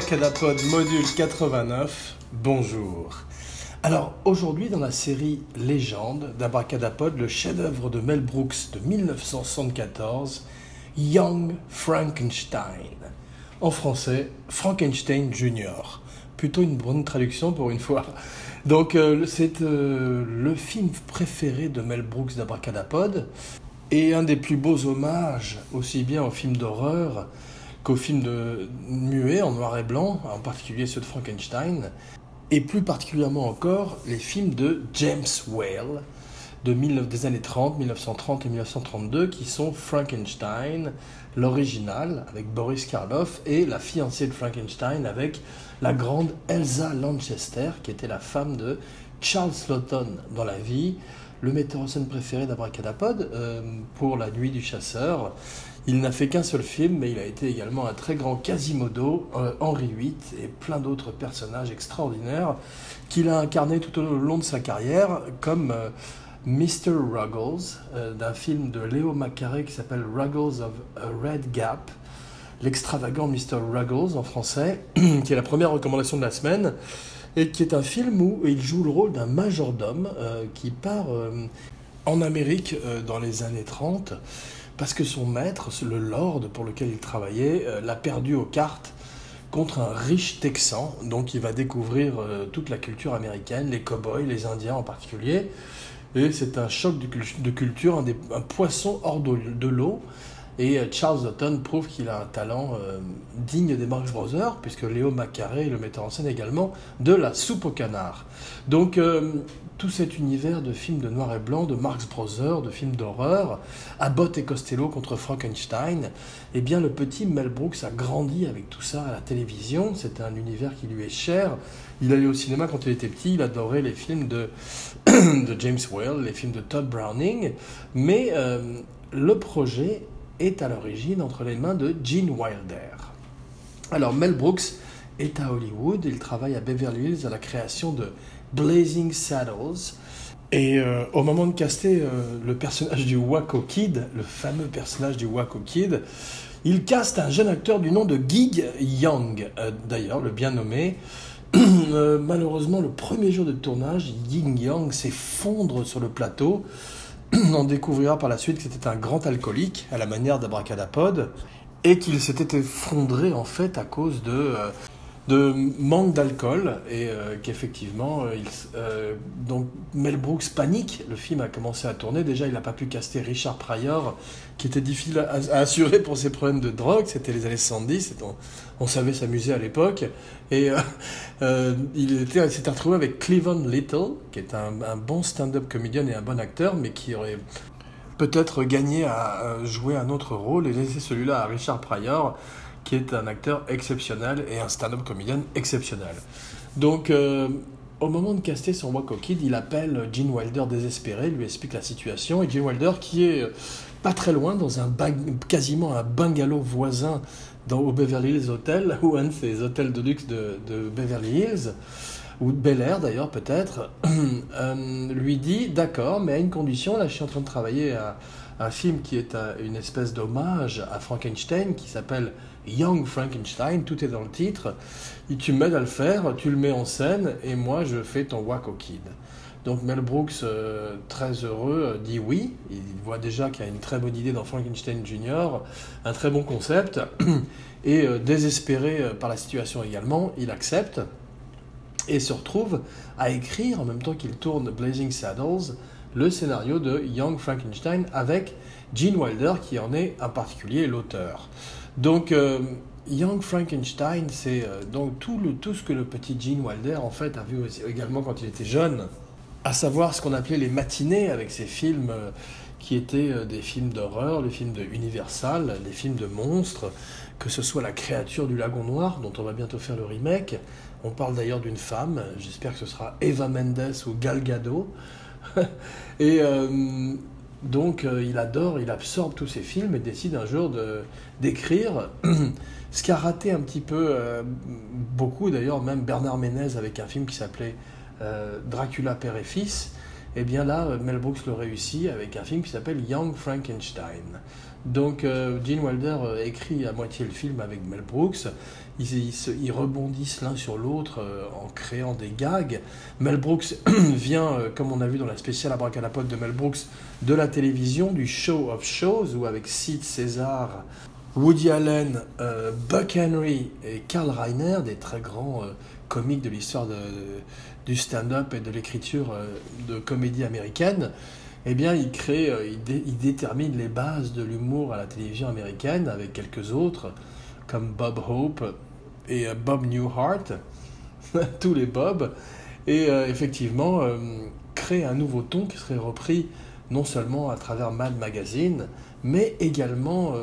Abracadapod module 89, bonjour. Alors aujourd'hui dans la série Légende d'Abracadapod, le chef-d'œuvre de Mel Brooks de 1974, Young Frankenstein. En français, Frankenstein Jr. Plutôt une bonne traduction pour une fois. Donc euh, c'est euh, le film préféré de Mel Brooks d'Abracadapod et un des plus beaux hommages aussi bien aux films d'horreur qu'aux films de muets en noir et blanc, en particulier ceux de Frankenstein, et plus particulièrement encore les films de James Whale de des années 30, 1930 et 1932, qui sont Frankenstein, l'original avec Boris Karloff, et la fiancée de Frankenstein avec la grande Elsa Lanchester, qui était la femme de Charles Lawton dans la vie, le metteur en scène préféré d'Abracadapod euh, pour La Nuit du Chasseur. Il n'a fait qu'un seul film, mais il a été également un très grand Quasimodo, euh, Henri VIII et plein d'autres personnages extraordinaires qu'il a incarnés tout au long de sa carrière, comme euh, Mr. Ruggles, d'un film de Léo Macaré qui s'appelle Ruggles of a Red Gap, l'extravagant Mr. Ruggles en français, qui est la première recommandation de la semaine et qui est un film où il joue le rôle d'un majordome euh, qui part euh, en Amérique euh, dans les années 30 parce que son maître, le lord pour lequel il travaillait, l'a perdu aux cartes contre un riche texan. Donc il va découvrir toute la culture américaine, les cow-boys, les Indiens en particulier. Et c'est un choc de, culture, un, poisson hors de l'eau. Et euh, Charles Dutton prouve qu'il a un talent euh, digne des Marx Brothers, puisque Léo Macaré le metteur en scène également de La soupe au canard. Donc euh, tout cet univers de films de noir et blanc, de Marx Brothers, de films d'horreur, Abbott et Costello contre Frankenstein, eh bien le petit Mel Brooks a grandi avec tout ça à la télévision, c'était un univers qui lui est cher. Il allait au cinéma quand il était petit, il adorait les films de, James Whale, les films de Todd Browning, mais le projet est à l'origine entre les mains de Gene Wilder. Alors Mel Brooks est à Hollywood, il travaille à Beverly Hills à la création de Blazing Saddles. Et euh, au moment de caster euh, le personnage du Waco Kid, le fameux personnage du Waco Kid, il caste un jeune acteur du nom de Gig Young, euh, d'ailleurs le bien nommé. malheureusement, le premier jour de tournage, Gig Young s'effondre sur le plateau. on découvrira par la suite que c'était un grand alcoolique, à la manière d'Abracadapod, et qu'il s'était effondré en fait à cause de de manque d'alcool et euh, qu'effectivement, euh, euh, donc Mel Brooks panique. Le film a commencé à tourner. Déjà, il n'a pas pu caster Richard Pryor, qui était difficile à, assurer pour ses problèmes de drogue. C'était les années 70. On, savait s'amuser à l'époque. Et il s'était retrouvé avec Cleveland Little, qui est un, un bon stand-up comédien et un bon acteur, mais qui aurait peut-être gagné à jouer un autre rôle et laisser celui-là à Richard Pryor qui est un acteur exceptionnel et un stand-up comédien exceptionnel. Donc, euh, au moment de caster son Waco Kid, il appelle Gene Wilder désespéré, lui explique la situation, et Gene Wilder, qui est euh, pas très loin, dans un quasiment un bungalow voisin dans, au Beverly Hills Hotel, ou un de ces hôtels de luxe de, Beverly Hills, ou de Bel Air d'ailleurs peut-être, euh, lui dit d'accord, mais à une condition, là je suis en train de travailler à un film qui est une espèce d'hommage à Frankenstein qui s'appelle Young Frankenstein, tout est dans le titre. Et tu m'aides à le faire, tu le mets en scène et moi je fais ton Waco Kid. Donc Mel Brooks, euh, très heureux, euh, dit oui. Il voit déjà qu'il y a une très bonne idée dans Frankenstein Jr., un très bon concept. Et euh, désespéré par la situation également, il accepte et se retrouve à écrire en même temps qu'il tourne Blazing Saddles le scénario de Young Frankenstein avec Gene Wilder qui en est en particulier l'auteur. Donc, euh, Young Frankenstein, c'est euh, donc tout, le, tout ce que le petit Gene Wilder, en fait, a vu également quand il était jeune, à savoir ce qu'on appelait les matinées avec ces films euh, qui étaient des films d'horreur, les films de Universal, les films de monstres, que ce soit La créature du lagon noir, dont on va bientôt faire le remake. On parle d'ailleurs d'une femme, j'espère que ce sera Eva Mendes ou Gal Gadot. donc euh, il adore, il absorbe tous ces films et décide un jour d'écrire ce qui a raté un petit peu euh, beaucoup d'ailleurs, même Bernard Ménez avec un film qui s'appelait euh, Dracula père et fils, Et eh bien là, Mel Brooks le réussit avec un film qui s'appelle Young Frankenstein. Donc Gene Wilder écrit à moitié le film avec Mel Brooks. Ils, rebondissent l'un sur l'autre en créant des gags. Mel Brooks vient, comme on a vu dans la spéciale Abracadapod de Mel Brooks, de la télévision, du Show of Shows, où avec Sid César Woody Allen, euh, Buck Henry et Karl Reiner, des très grands euh, comiques de l'histoire du stand-up et de l'écriture euh, de comédie américaine, eh bien, il crée, il, détermine les bases de l'humour à la télévision américaine avec quelques autres, comme Bob Hope et Bob Newhart, tous les Bob, et effectivement, crée un nouveau ton qui serait repris non seulement à travers Mad Magazine, mais également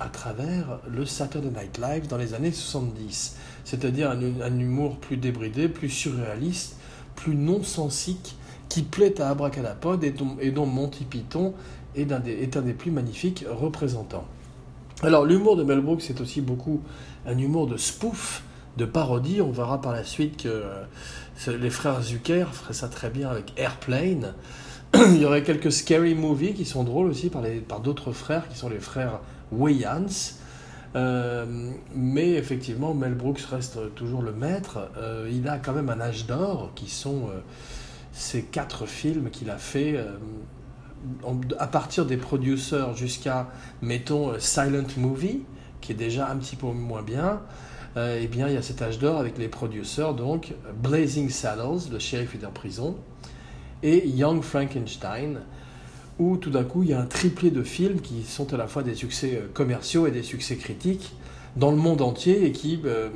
à travers le Saturday Night Live dans les années 70. C'est-à-dire un, humour plus débridé, plus surréaliste, plus non-sensique, qui plaît à Abracadapod et dont, Monty Python est un des plus magnifiques représentants. Alors l'humour de Mel Brooks c'est aussi beaucoup un humour de spoof, de parodie. On verra par la suite que euh, les frères Zucker feraient ça très bien avec Airplane. Il y aurait quelques scary movies qui sont drôles aussi par, d'autres frères qui sont les frères Wayans. Euh, mais effectivement, Mel Brooks reste toujours le maître. Euh, il a quand même un âge d'or qui sont ces quatre films qu'il a fait à partir des producers jusqu'à, mettons, Silent Movie, qui est déjà un petit peu moins bien. eh bien, il y a cet âge d'or avec les producers, donc Blazing Saddles, le shérif est en prison, et Young Frankenstein, où tout d'un coup il y a un triplé de films qui sont à la fois des succès euh, commerciaux et des succès critiques dans le monde entier et qui euh,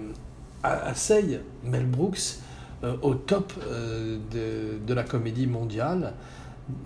Mel Brooks euh, au top de, la comédie mondiale,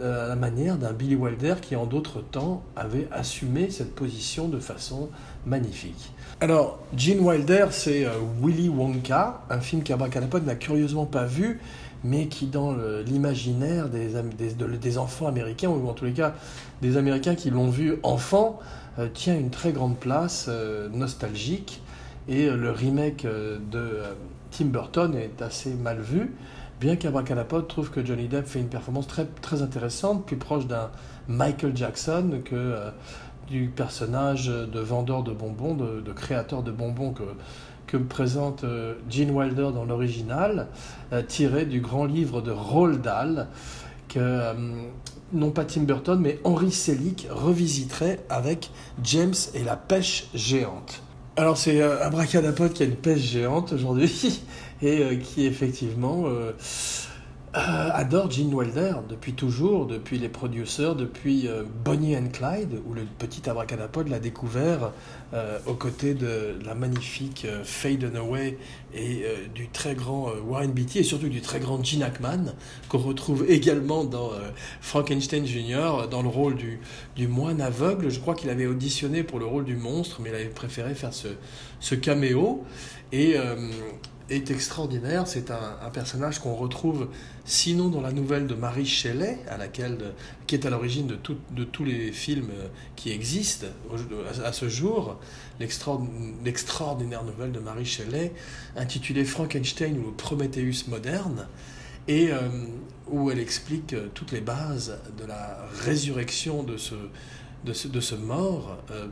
à la manière d'un Billy Wilder qui en d'autres temps avait assumé cette position de façon magnifique. Alors, Gene Wilder, c'est Willy Wonka, un film qu'Abracadapod n'a curieusement pas vu, mais qui dans l'imaginaire des, enfants américains, ou en tous les cas des Américains qui l'ont vu enfant, euh, tient une très grande place euh, nostalgique. Et euh, le remake de Tim Burton est assez mal vu, bien qu'Abracadapod trouve que Johnny Depp fait une performance très, très intéressante, plus proche d'un Michael Jackson que du personnage de vendeur de bonbons, de, créateur de bonbons que présente euh, Gene Wilder dans l'original, euh, tiré du grand livre de Roald Dahl, que euh, non pas Tim Burton, mais Henry Selick revisiterait avec James et la pêche géante. Alors c'est Abracadapod qui a une pêche géante aujourd'hui et qui effectivement euh, adore Gene Wilder depuis toujours, depuis les producers, depuis euh, Bonnie and Clyde, où le petit abracadapod l'a découvert euh, aux côtés de la magnifique Faye Dunaway et du très grand Warren Beatty et surtout du très grand Gene Hackman, qu'on retrouve également dans Frankenstein Jr., dans le rôle du, du moine aveugle. Je crois qu'il avait auditionné pour le rôle du monstre, mais il avait préféré faire ce, ce caméo. Et est extraordinaire. C'est un, personnage qu'on retrouve sinon dans la nouvelle de Marie Shelley, à laquelle, qui est à l'origine de, de, tous les films qui existent à, ce jour, l'extraordinaire nouvelle de Marie Shelley, intitulée Frankenstein ou Prometheus moderne, et euh, où elle explique euh, toutes les bases de la résurrection de ce, de ce, mort euh,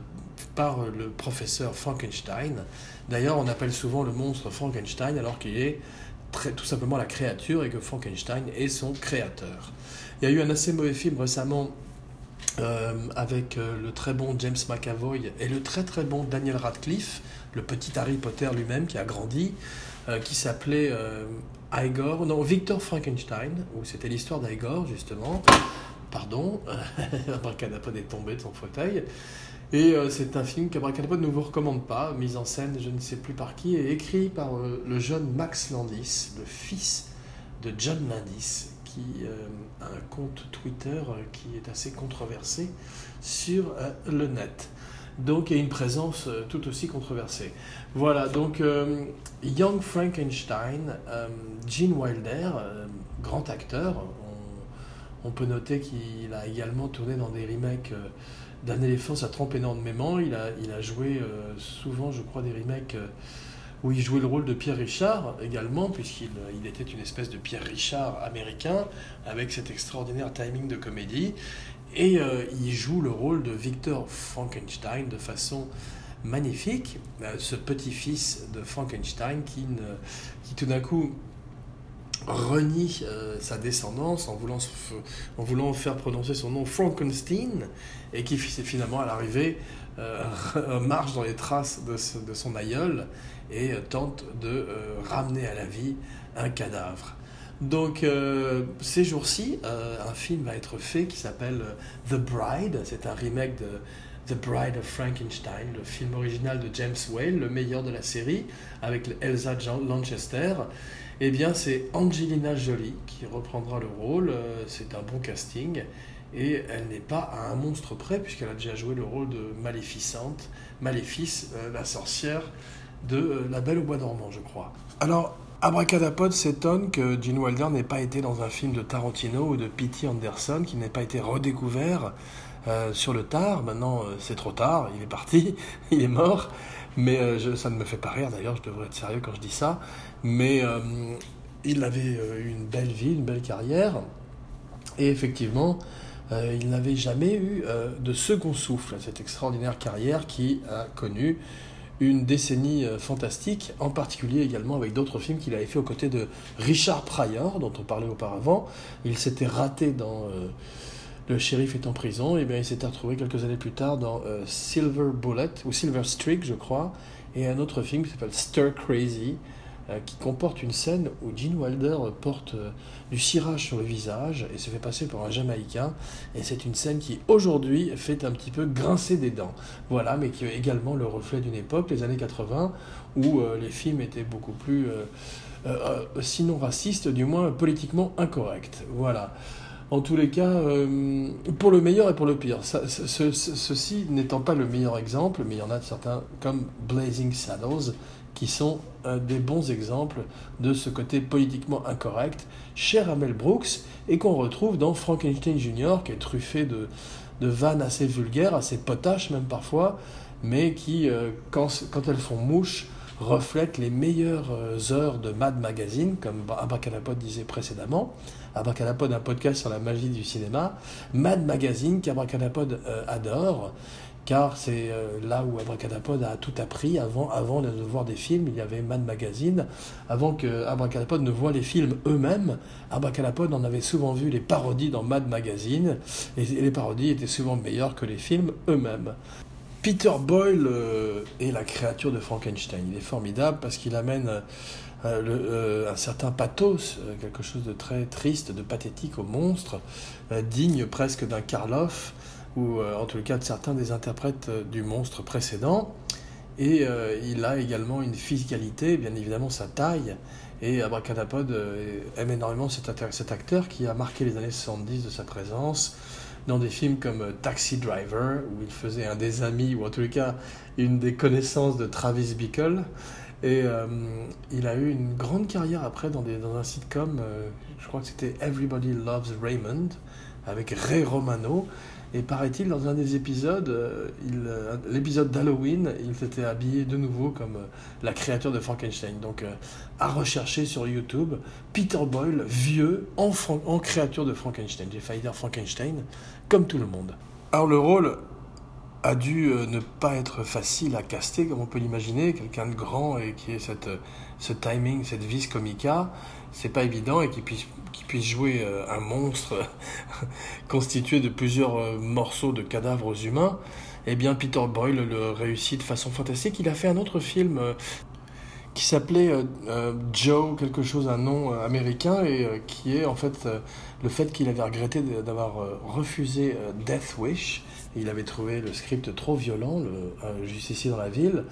par le professeur Frankenstein. D'ailleurs, on appelle souvent le monstre Frankenstein alors qu'il est très, tout simplement la créature et que Frankenstein est son créateur. Il y a eu un assez mauvais film récemment euh, avec euh, le très bon James McAvoy et le très très bon Daniel Radcliffe, le petit Harry Potter lui-même qui a grandi, qui s'appelait Igor, non, Victor Frankenstein, où c'était l'histoire d'Igor justement pardon, Abracadapod est tombé de son fauteuil. Et euh, c'est un film qu'Abracadapod ne vous recommande pas, mise en scène je ne sais plus par qui, et écrit par euh, le jeune Max Landis, le fils de John Landis, qui euh, a un compte Twitter qui est assez controversé sur le net. Donc a une présence tout aussi controversée. Voilà, donc Young Frankenstein, Gene Wilder, grand acteur, on peut noter qu'il a également tourné dans des remakes euh, d'un éléphant, ça trompe énormément. Il a, il a joué euh, souvent, je crois, des remakes euh, où il jouait le rôle de Pierre Richard également, puisqu'il il était une espèce de Pierre Richard américain, avec cet extraordinaire timing de comédie. Et il joue le rôle de Victor Frankenstein de façon magnifique, ce petit-fils de Frankenstein qui, ne, qui tout d'un coup renie euh, sa descendance en voulant, en voulant faire prononcer son nom Frankenstein et qui finalement à l'arrivée euh, marche dans les traces de, son aïeul et euh, tente de ramener à la vie un cadavre. Donc ces jours-ci, un film va être fait qui s'appelle The Bride, c'est un remake de The Bride of Frankenstein, le film original de James Whale, le meilleur de la série, avec Elsa Lanchester eh bien c'est Angelina Jolie qui reprendra le rôle. Euh, c'est un bon casting. Et elle n'est pas à un monstre près, puisqu'elle a déjà joué le rôle de Maléficente, Maléfice, euh, la sorcière de euh, La Belle au Bois dormant, je crois. Alors, Abracadapod s'étonne que Gene Wilder n'ait pas été dans un film de Tarantino ou de P.T. Anderson, qui n'ait pas été redécouvert sur le tard. Maintenant, c'est trop tard, il est parti, il est mort. Mais ça ne me fait pas rire, d'ailleurs, je devrais être sérieux quand je dis ça. Mais euh, il avait euh, une belle vie, une belle carrière. Et effectivement, euh, il n'avait jamais eu de second souffle à cette extraordinaire carrière qui a connu une décennie fantastique, en particulier également avec d'autres films qu'il avait fait aux côtés de Richard Pryor, dont on parlait auparavant. Il s'était raté dans Le shérif est en prison, et bien il s'était retrouvé quelques années plus tard dans Silver Bullet, ou Silver Streak, je crois, et un autre film qui s'appelle Stir Crazy, euh, qui comporte une scène où Gene Wilder porte euh, du cirage sur le visage et se fait passer pour un Jamaïcain. Et c'est une scène qui aujourd'hui fait un petit peu grincer des dents. Voilà, mais qui est également le reflet d'une époque, les années 80, où euh, les films étaient beaucoup plus, sinon racistes, du moins politiquement incorrects. Voilà. En tous les cas, pour le meilleur et pour le pire. ceci n'étant pas le meilleur exemple, mais il y en a certains comme Blazing Saddles, qui sont euh, des bons exemples de ce côté politiquement incorrect, cher à Mel Brooks, et qu'on retrouve dans Frankenstein Jr., qui est truffé de, de vannes assez vulgaires, assez potaches même parfois, mais qui, euh, quand, elles font mouche, reflètent les meilleures euh, heures de Mad Magazine, comme Abracadapod disait précédemment. Abracadapod, un podcast sur la magie du cinéma. Mad Magazine, qu'Abracadapod adore, car c'est euh, là où Abracadapod a tout appris. Avant, avant de voir des films, il y avait Mad Magazine. Avant que Abracadapod ne voit les films eux-mêmes, Abracadapod en avait souvent vu les parodies dans Mad Magazine, et les parodies étaient souvent meilleures que les films eux-mêmes. Peter Boyle euh, est la créature de Frankenstein. Il est formidable parce qu'il amène euh, un certain pathos, quelque chose de très triste, de pathétique au monstre, digne presque d'un Karloff ou euh, en tout cas de certains des interprètes euh, du monstre précédent. Et euh, il a également une physicalité, bien évidemment sa taille. Et Abracadapod aime énormément cet, acteur qui a marqué les années 70 de sa présence dans des films comme Taxi Driver, où il faisait un des amis, ou en tout cas une des connaissances de Travis Bickle. Et il a eu une grande carrière après dans, des, dans un sitcom, je crois que c'était Everybody Loves Raymond, avec Ray Romano. Et paraît-il, dans un des épisodes, euh, euh, l'épisode d'Halloween, il s'était habillé de nouveau comme euh, la créature de Frankenstein. Donc, à rechercher sur YouTube, Peter Boyle, vieux, en, en créature de Frankenstein. J'ai failli Frankenstein, comme tout le monde. Alors, le rôle a dû ne pas être facile à caster, comme on peut l'imaginer. Quelqu'un de grand et qui ait ce timing, cette vis comica, c'est pas évident et qui puisse puisse jouer euh, un monstre constitué de plusieurs euh, morceaux de cadavres humains, eh bien Peter Boyle le réussit de façon fantastique. Il a fait un autre film euh, qui s'appelait Joe, quelque chose, un nom américain, et qui est en fait le fait qu'il avait regretté d'avoir refusé Death Wish. il avait trouvé le script trop violent, le, justicier dans la ville,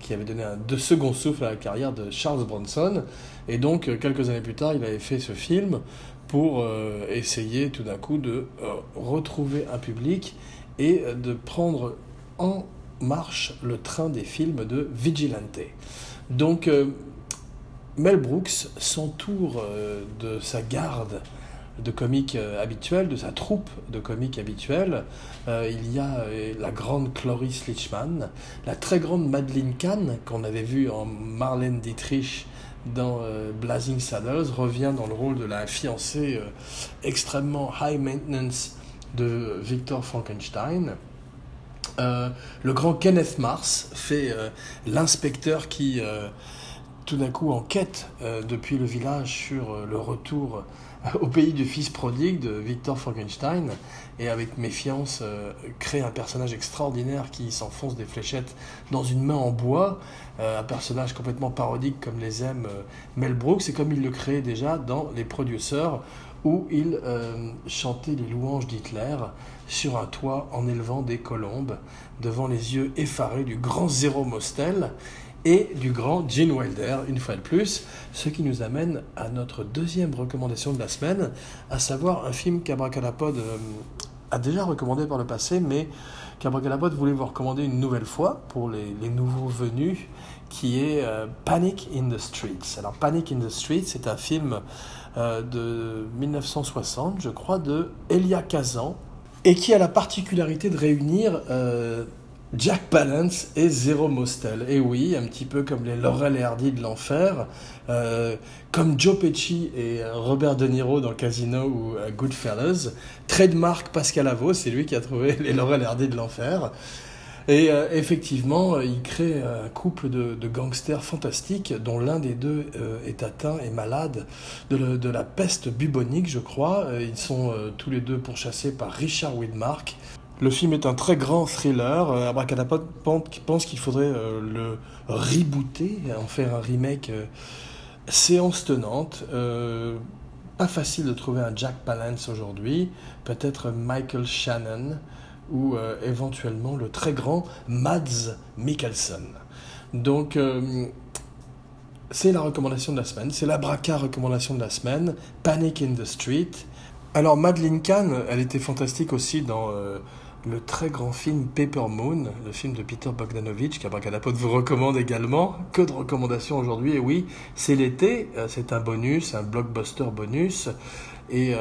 qui avait donné un de second souffle à la carrière de Charles Bronson. Et donc, euh, quelques années plus tard, il avait fait ce film pour euh, essayer tout d'un coup de euh, retrouver un public et de prendre en marche le train des films de Vigilante. Donc, Mel Brooks s'entoure de sa garde de comiques habituels, de sa troupe de comiques habituels. il y a la grande Cloris Lichman, la très grande Madeleine Kahn, qu'on avait vue en Marlène Dietrich dans Blazing Saddles, revient dans le rôle de la fiancée extrêmement high maintenance de Victor Frankenstein. Euh, le grand Kenneth Mars fait euh, l'inspecteur qui, euh, tout d'un coup, enquête depuis le village sur le retour au pays du fils prodigue de Victor Frankenstein et avec méfiance crée un personnage extraordinaire qui s'enfonce des fléchettes dans une main en bois, un personnage complètement parodique comme les aime Mel Brooks et comme il le créait déjà dans Les Producers où il chantait les louanges d'Hitler sur un toit en élevant des colombes devant les yeux effarés du grand Zéro Mostel et du grand Gene Wilder, une fois de plus, ce qui nous amène à notre deuxième recommandation de la semaine, à savoir un film qu'Abracadapod euh, a déjà recommandé par le passé, mais qu'Abracadapod voulait vous recommander une nouvelle fois pour les, nouveaux venus, qui est euh, Panic in the Streets. Alors Panic in the Streets, c'est un film euh, de 1960, je crois, de Elia Kazan, et qui a la particularité de réunir Jack Palance et Zero Mostel. Et oui, un petit peu comme les Laurel et Hardy de l'enfer, euh, comme Joe Pesci et Robert De Niro dans Casino ou euh, Goodfellas. Trademark Pascal Avo, c'est lui qui a trouvé les Laurel et Hardy de l'enfer. Et euh, effectivement, il crée un couple de, gangsters fantastiques, dont l'un des deux est atteint et malade de, la peste bubonique, je crois. ils sont tous les deux pourchassés par Richard Widmark. Le film est un très grand thriller. Abracadapod pense qu'il faudrait le rebooter, en faire un remake séance tenante. pas facile de trouver un Jack Palance aujourd'hui. Peut-être Michael Shannon ou euh, éventuellement le très grand Mads Mikkelsen. Donc, euh, c'est la recommandation de la semaine, c'est la braca recommandation de la semaine, Panic in the Street. Alors, Madeleine Kahn, elle était fantastique aussi dans euh, le très grand film Paper Moon, le film de Peter Bogdanovich, qu'Abracadapod vous recommande également. Que de recommandations aujourd'hui, et oui, c'est l'été, c'est un bonus, un blockbuster bonus, et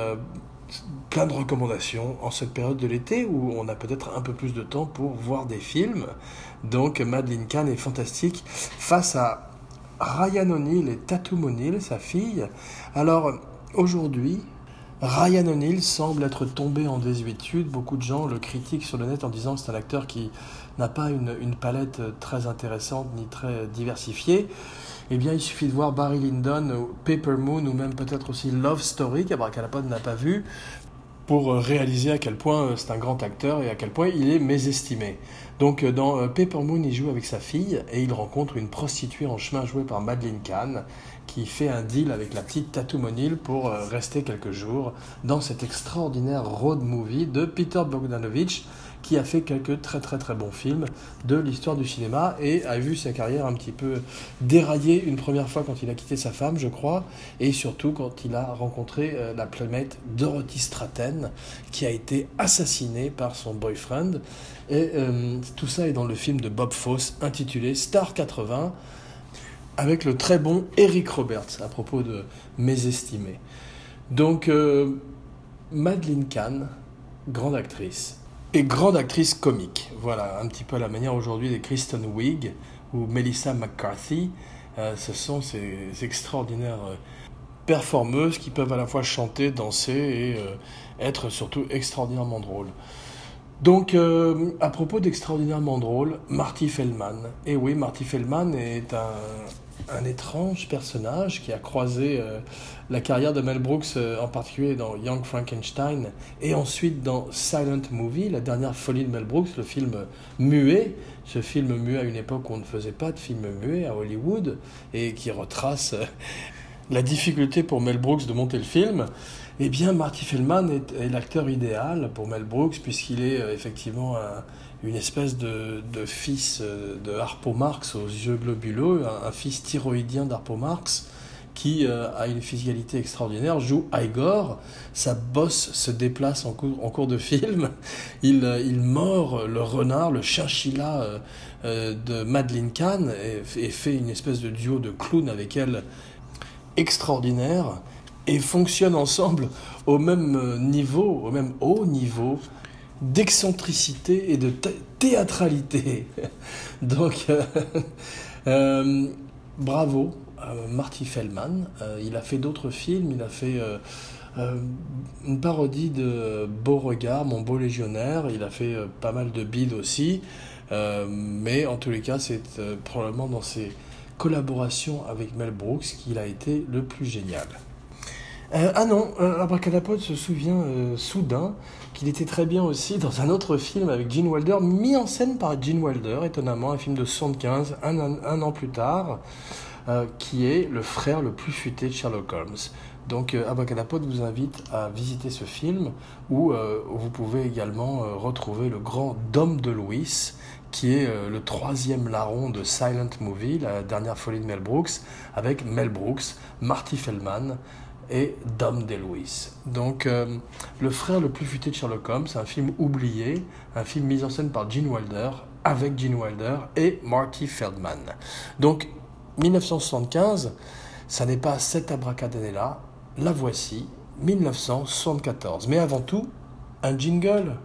plein de recommandations en cette période de l'été où on a peut-être un peu plus de temps pour voir des films. Donc Madeleine Kahn est fantastique face à Ryan O'Neill et Tatum O'Neill, sa fille. Alors aujourd'hui, Ryan O'Neill semble être tombé en désuétude. Beaucoup de gens le critiquent sur le net en disant que c'est un acteur qui n'a pas une, palette très intéressante ni très diversifiée. Eh bien, il suffit de voir Barry Lyndon, Paper Moon ou même peut-être aussi Love Story qu'Abracadapod n'a pas vu pour euh, réaliser à quel point euh, c'est un grand acteur et à quel point il est mésestimé. Donc euh, dans Paper Moon, il joue avec sa fille et il rencontre une prostituée en chemin jouée par Madeleine Kahn qui fait un deal avec la petite Tatum O'Neill pour rester quelques jours dans cet extraordinaire road movie de Peter Bogdanovich qui a fait quelques très très très bons films de l'histoire du cinéma et a vu sa carrière un petit peu dérailler une première fois quand il a quitté sa femme, je crois, et surtout quand il a rencontré euh, la playmate Dorothy Stratton, qui a été assassinée par son boyfriend. Et euh, tout ça est dans le film de Bob Fosse intitulé Star 80 avec le très bon Eric Roberts à propos de Mésestimés. Donc, euh, Madeleine Kahn, grande actrice, et grande actrice comique. Voilà, un petit peu à la manière aujourd'hui de Kristen Wiig ou Melissa McCarthy. Euh, ce sont ces, extraordinaires euh, performeuses qui peuvent à la fois chanter, danser et euh, être surtout extraordinairement drôles. Donc, à propos d'extraordinairement drôle, Marty Feldman. Et oui, Marty Feldman est un, un étrange personnage qui a croisé euh, la carrière de Mel Brooks, euh, en particulier dans Young Frankenstein, et ensuite dans Silent Movie, la dernière folie de Mel Brooks, le film muet, ce film muet à une époque où on ne faisait pas de film muet à Hollywood, et qui retrace euh, la difficulté pour Mel Brooks de monter le film. Eh bien, Marty Feldman est, l'acteur idéal pour Mel Brooks, puisqu'il est effectivement un une espèce de, fils euh, de Harpo Marx aux yeux globuleux, un, fils thyroïdien d'Harpo Marx qui euh, a une physicalité extraordinaire, joue Igor, sa bosse se déplace en cours, en cours de film, il, euh, il mord le renard, le chinchilla de Madeleine Kahn et, et, fait une espèce de duo de clown avec elle extraordinaire. et fonctionnent ensemble au même niveau, au même haut niveau d'excentricité et de théâtralité. Donc, euh, bravo, Marty Feldman. il a fait d'autres films, il a fait une parodie de Beauregard, Mon beau légionnaire. Il a fait pas mal de bides aussi. mais en tous les cas, c'est probablement dans ses collaborations avec Mel Brooks qu'il a été le plus génial. Euh, ah non, euh, Abracadapod se souvient euh, soudain qu'il était très bien aussi dans un autre film avec Gene Wilder, mis en scène par Gene Wilder, étonnamment, un film de 75, un, an plus tard, qui est le frère le plus futé de Sherlock Holmes. Donc Abracadapod vous invite à visiter ce film où vous pouvez également retrouver le grand Dom de Louis, qui est le troisième larron de Silent Movie, la dernière folie de Mel Brooks, avec Mel Brooks, Marty Feldman, et Dom DeLuise. Donc, euh, Le frère le plus futé de Sherlock Holmes, un film oublié, un film mis en scène par Gene Wilder, avec Gene Wilder et Marty Feldman. Donc, 1975, ça n'est pas cette abracadabra, la voici, 1974. Mais avant tout, un jingle.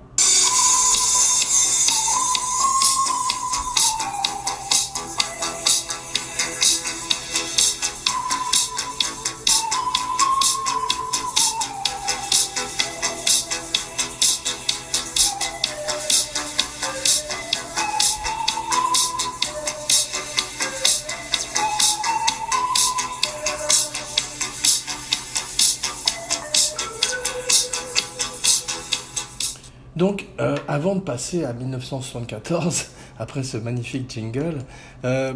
Avant de passer à 1974, après ce magnifique jingle, euh,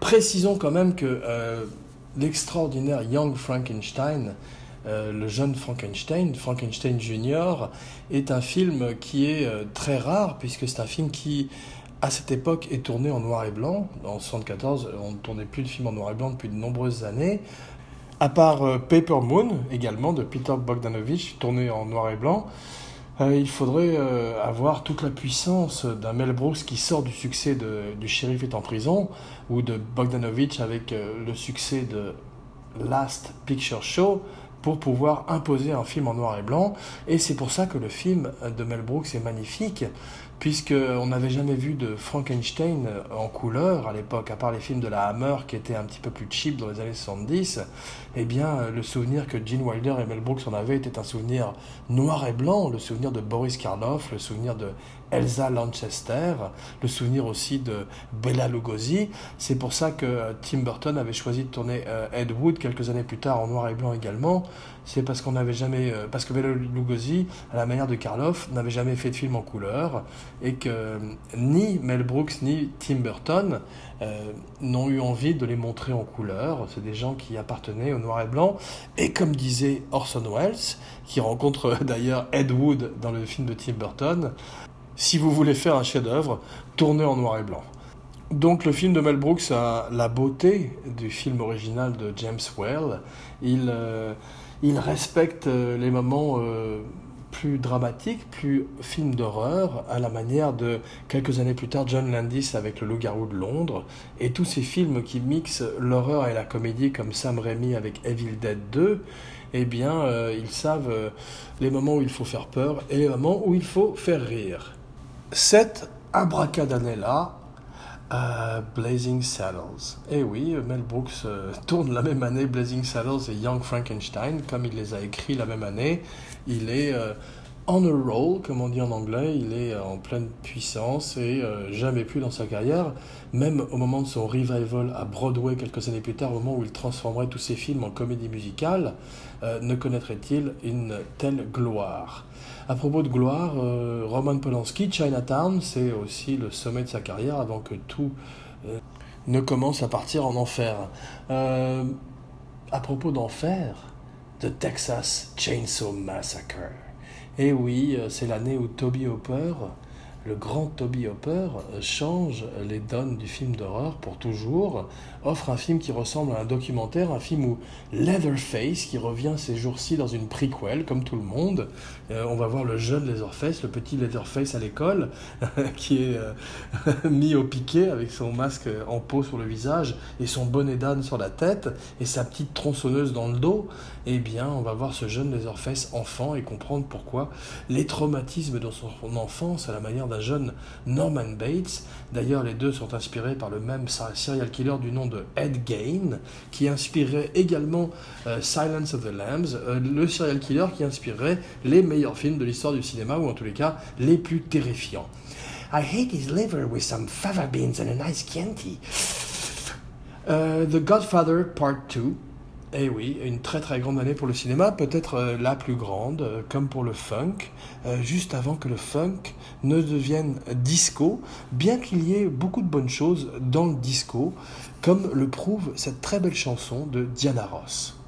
précisons quand même que euh, l'extraordinaire Young Frankenstein, le jeune Frankenstein, Frankenstein Junior, est un film qui est très rare, puisque c'est un film qui, à cette époque, est tourné en noir et blanc. En 1974, on ne tournait plus de films en noir et blanc depuis de nombreuses années. À part Paper Moon, également, de Peter Bogdanovich, tourné en noir et blanc. Euh, il faudrait euh, avoir toute la puissance d'un Mel Brooks qui sort du succès de, du shérif est en prison, ou de Bogdanovich avec euh, le succès de Last Picture Show, pour pouvoir imposer un film en noir et blanc. Et c'est pour ça que le film de Mel Brooks est magnifique, puisqu'on n'avait jamais vu de Frankenstein en couleur à l'époque, à part les films de la Hammer qui étaient un petit peu plus cheap dans les années 70. Eh bien, le souvenir que Gene Wilder et Mel Brooks en avaient était un souvenir noir et blanc, le souvenir de Boris Karloff, le souvenir de Elsa Lanchester, le souvenir aussi de Bella Lugosi. C'est pour ça que euh, Tim Burton avait choisi de tourner euh, Ed Wood quelques années plus tard en noir et blanc également. C'est parce qu'on n'avait jamais, euh, parce que Bella Lugosi, à la manière de Karloff, n'avait jamais fait de film en couleur et que ni Mel Brooks ni Tim Burton n'ont eu envie de les montrer en couleur. C'est des gens qui appartenaient au noir et blanc. Et comme disait Orson Welles, qui rencontre d'ailleurs Ed Wood dans le film de Tim Burton, si vous voulez faire un chef-d'œuvre, tournez en noir et blanc. Donc le film de Mel Brooks a la beauté du film original de James. Il, euh, il respecte euh, les moments euh, plus dramatiques, plus films d'horreur, à la manière de quelques années plus tard John Landis avec Le Loup-garou de Londres, et tous ces films qui mixent l'horreur et la comédie comme Sam Raimi avec Evil Dead 2, eh bien ils savent les moments où il faut faire peur et les moments où il faut faire rire cette abracadanella euh, Blazing Saddles. Eh oui, Mel Brooks euh, tourne la même année Blazing Saddles et Young Frankenstein, comme il les a écrits la même année. Il est euh, on a roll, comme on dit en anglais, il est en pleine puissance et jamais plus dans sa carrière, même au moment de son revival à Broadway quelques années plus tard, au moment où il transformerait tous ses films en comédie musicale, ne connaîtrait-il une telle gloire? À propos de gloire, euh, Roman Polanski, Chinatown, c'est aussi le sommet de sa carrière avant que tout euh, ne commence à partir en enfer. Euh, à propos d'enfer, The Texas Chainsaw Massacre. Eh oui, c'est l'année où Toby Hopper le grand Toby Hopper change les donnes du film d'horreur pour toujours, offre un film qui ressemble à un documentaire, un film où Leatherface, qui revient ces jours-ci dans une prequel, comme tout le monde, euh, on va voir le jeune Leatherface, le petit Leatherface à l'école, qui est euh, mis au piquet avec son masque en peau sur le visage et son bonnet d'âne sur la tête et sa petite tronçonneuse dans le dos, eh bien, on va voir ce jeune Leatherface enfant et comprendre pourquoi les traumatismes dans son enfance, à la manière d'un jeune Norman Bates, d'ailleurs les deux sont inspirés par le même serial killer du nom de Ed Gain, qui inspirerait également euh, Silence of the Lambs, euh, le serial killer qui inspirerait les meilleurs films de l'histoire du cinéma, ou en tous les cas les plus terrifiants. I hate his liver with some fava beans and a nice Chianti. Euh, the Godfather Part 2, eh oui, une très très grande année pour le cinéma, peut-être euh, la plus grande, euh, comme pour le funk, euh, juste avant que le funk ne devienne disco, bien qu'il y ait beaucoup de bonnes choses dans le disco, comme le prouve cette très belle chanson de Diana Ross.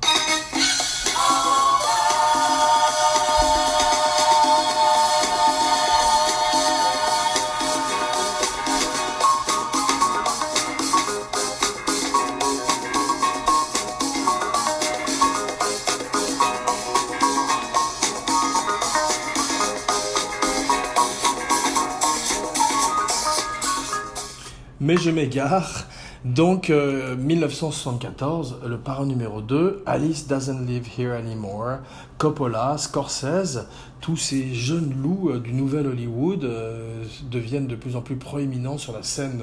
Mais je m'égare. Donc, 1974, euh, le parent numéro 2, Alice Doesn't Live Here Anymore, Coppola, Scorsese, tous ces jeunes loups euh, du nouvel Hollywood euh, deviennent de plus en plus proéminents sur la scène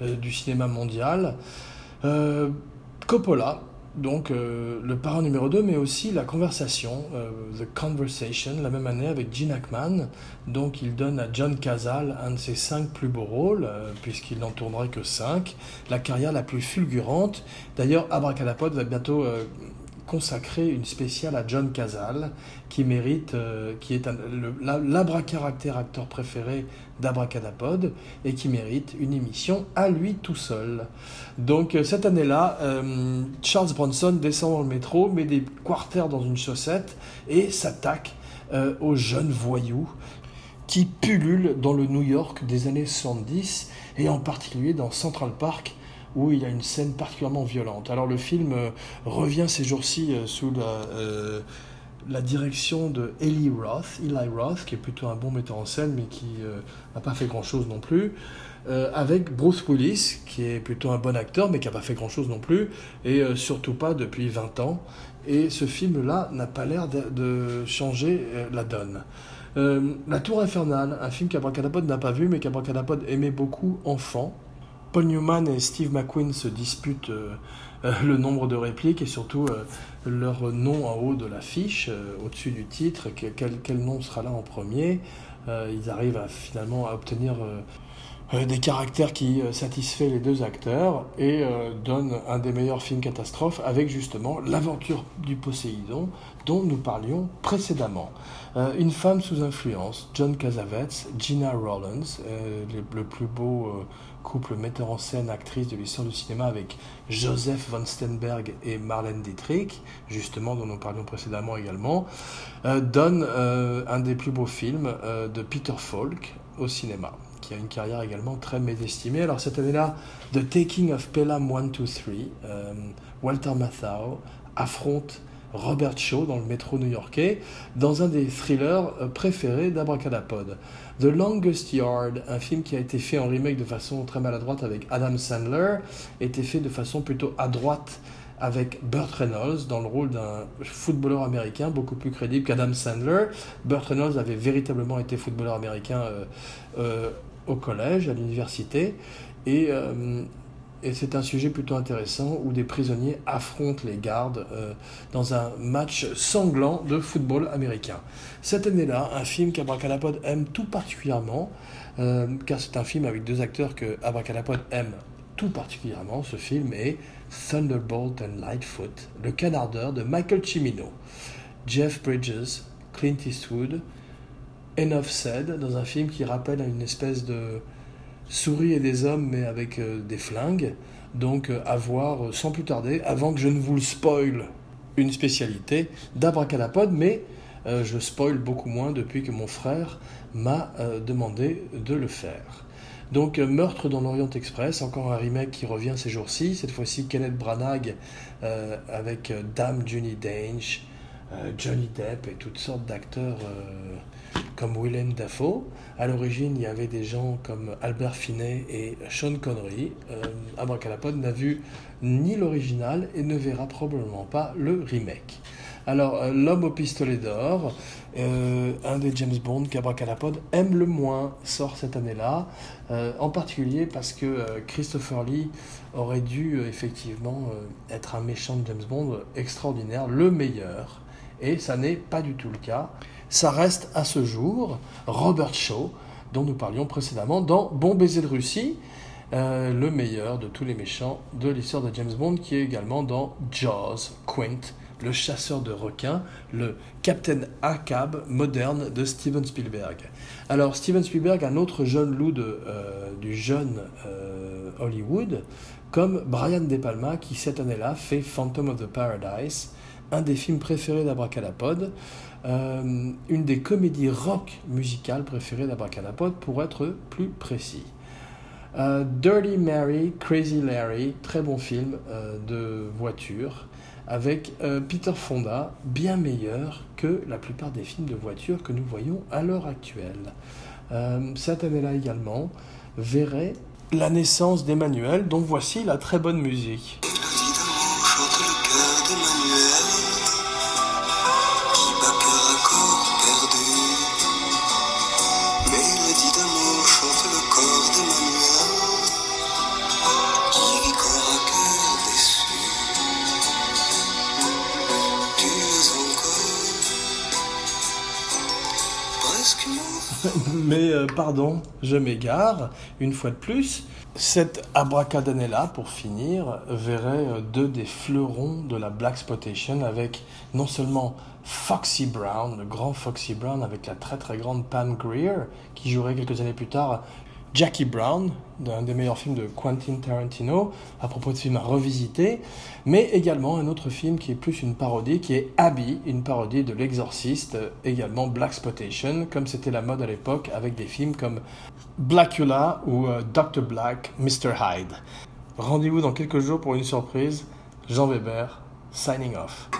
du cinéma mondial. Coppola, donc euh, le parent numéro 2, mais aussi la conversation, euh, The Conversation, la même année avec Gene Hackman. Donc il donne à John Cazale un de ses cinq plus beaux rôles, euh, puisqu'il n'en tournerait que cinq, la carrière la plus fulgurante. D'ailleurs, Abracadapod va bientôt consacrer une spéciale à John Cazale, qui mérite, euh, qui est l'abracaractère acteur préféré d'Abracadapod, et qui mérite une émission à lui tout seul. Donc euh, cette année-là, euh, Charles Bronson descend dans le métro, met des quarters dans une chaussette et s'attaque aux jeunes voyous qui pullulent dans le New York des années 70 et en particulier dans Central Park où il y a une scène particulièrement violente. Alors le film euh, revient ces jours-ci euh, sous la, euh, la, direction de Eli Roth, Eli Roth, qui est plutôt un bon metteur en scène, mais qui n'a pas fait grand-chose non plus. avec Bruce Willis, qui est plutôt un bon acteur, mais qui n'a pas fait grand-chose non plus, et surtout pas depuis 20 ans. Et ce film-là n'a pas l'air de, de, changer la donne. la Tour Infernale, un film qu'Abracadapod n'a pas vu, mais qu'Abracadapod aimait beaucoup enfant. Paul Newman et Steve McQueen se disputent euh, euh, le nombre de répliques et surtout euh, leur nom en haut de l'affiche, au-dessus du titre, quel, nom sera là en premier. ils arrivent à, finalement à obtenir des caractères qui satisfait les deux acteurs et donnent un des meilleurs films catastrophes avec justement l'aventure du Poséidon dont nous parlions précédemment. une femme sous influence, John Cassavetes, Gina Rollins, le plus beau couple metteur en scène, actrice de l'histoire du cinéma avec Joseph von Sternberg et Marlène Dietrich, justement dont nous parlions précédemment également, euh, donne euh, un des plus beaux films euh, de Peter Falk au cinéma, qui a une carrière également très mésestimée. Alors cette année-là, The Taking of Pelham 1, 2, 3, Walter Matthau affronte Robert Shaw dans le métro new-yorkais, dans un des thrillers préférés d'Abracadapod. The Longest Yard, un film qui a été fait en remake de façon très maladroite avec Adam Sandler, était fait de façon plutôt à droite avec Burt Reynolds dans le rôle d'un footballeur américain beaucoup plus crédible qu'Adam Sandler. Burt Reynolds avait véritablement été footballeur américain euh, euh, au collège, à l'université, et euh, et c'est un sujet plutôt intéressant où des prisonniers affrontent les gardes euh, dans un match sanglant de football américain. Cette année-là, un film qu'Abracadapod aime tout particulièrement, euh, car c'est un film avec deux acteurs que Abracadapod aime tout particulièrement. Ce film est Thunderbolt and Lightfoot, le canardeur de Michael Cimino. Jeff Bridges, Clint Eastwood, Enough Said, dans un film qui rappelle une espèce de souris et des hommes, mais avec euh, des flingues. Donc euh, à voir euh, sans plus tarder, avant que je ne vous le spoil, une spécialité d'Abracadapod, mais je spoil beaucoup moins depuis que mon frère m'a demandé de le faire. Donc Meurtre dans l'Orient Express, encore un remake qui revient ces jours-ci, cette fois-ci Kenneth Branagh avec Dame Johnny Dange, Johnny Depp et toutes sortes d'acteurs comme Willem Dafoe. À l'origine, il y avait des gens comme Albert Finney et Sean Connery. Euh, Abracadapod n'a vu ni l'original et ne verra probablement pas le remake. Alors, euh, L'homme au pistolet d'or, euh, un des James Bond qu'Abracadapod aime le moins, sort cette année-là, euh, en particulier parce que Christopher Lee aurait dû effectivement être un méchant de James Bond extraordinaire, le meilleur, et ça n'est pas du tout le cas ça reste à ce jour Robert Shaw, dont nous parlions précédemment dans Bon baiser de Russie, euh, le meilleur de tous les méchants de l'histoire de James Bond, qui est également dans Jaws, Quint, le chasseur de requins, le Captain Ahab moderne de Steven Spielberg. Alors Steven Spielberg, un autre jeune loup euh, du jeune euh, Hollywood, comme Brian De Palma, qui cette année-là fait Phantom of the Paradise, un des films préférés d'Abracadapod, euh, une des comédies rock musicales préférées d'Abracadapod pour être plus précis. Euh, Dirty Mary, Crazy Larry, très bon film euh, de voiture avec Peter Fonda, bien meilleur que la plupart des films de voiture que nous voyons à l'heure actuelle. cette année-là également verrait la naissance d'Emmanuel, dont voici la très bonne musique. Mais euh, pardon, je m'égare, une fois de plus. Cette abracadanella, pour finir, verrait euh, deux des fleurons de la Black Spotation avec non seulement Foxy Brown, le grand Foxy Brown avec la très très grande Pam Greer, qui jouerait quelques années plus tard Jackie Brown, d'un des meilleurs films de Quentin Tarantino, à propos de films à revisiter, mais également un autre film qui est plus une parodie, qui est Abby, une parodie de L'Exorciste, également Black Spotation, comme c'était la mode à l'époque, avec des films comme Blackula ou euh, Dr. Black, Mr. Hyde. Rendez-vous dans quelques jours pour une surprise. Jean Weber, signing off.